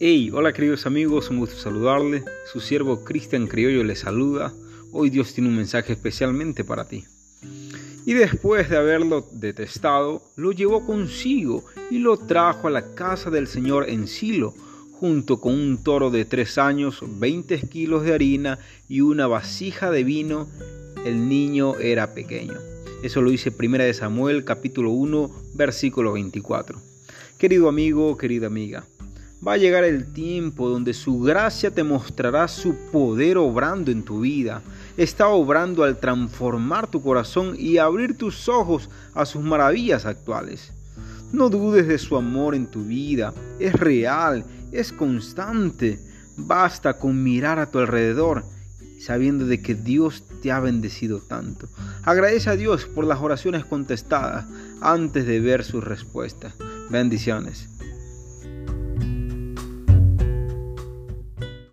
Hey, hola queridos amigos, un gusto saludarles. Su siervo Cristian Criollo les saluda. Hoy Dios tiene un mensaje especialmente para ti. Y después de haberlo detestado, lo llevó consigo y lo trajo a la casa del Señor en Silo, junto con un toro de tres años, veinte kilos de harina y una vasija de vino. El niño era pequeño. Eso lo dice 1 Samuel capítulo 1, versículo 24. Querido amigo, querida amiga, Va a llegar el tiempo donde su gracia te mostrará su poder obrando en tu vida. Está obrando al transformar tu corazón y abrir tus ojos a sus maravillas actuales. No dudes de su amor en tu vida. Es real, es constante. Basta con mirar a tu alrededor sabiendo de que Dios te ha bendecido tanto. Agradece a Dios por las oraciones contestadas antes de ver sus respuestas. Bendiciones.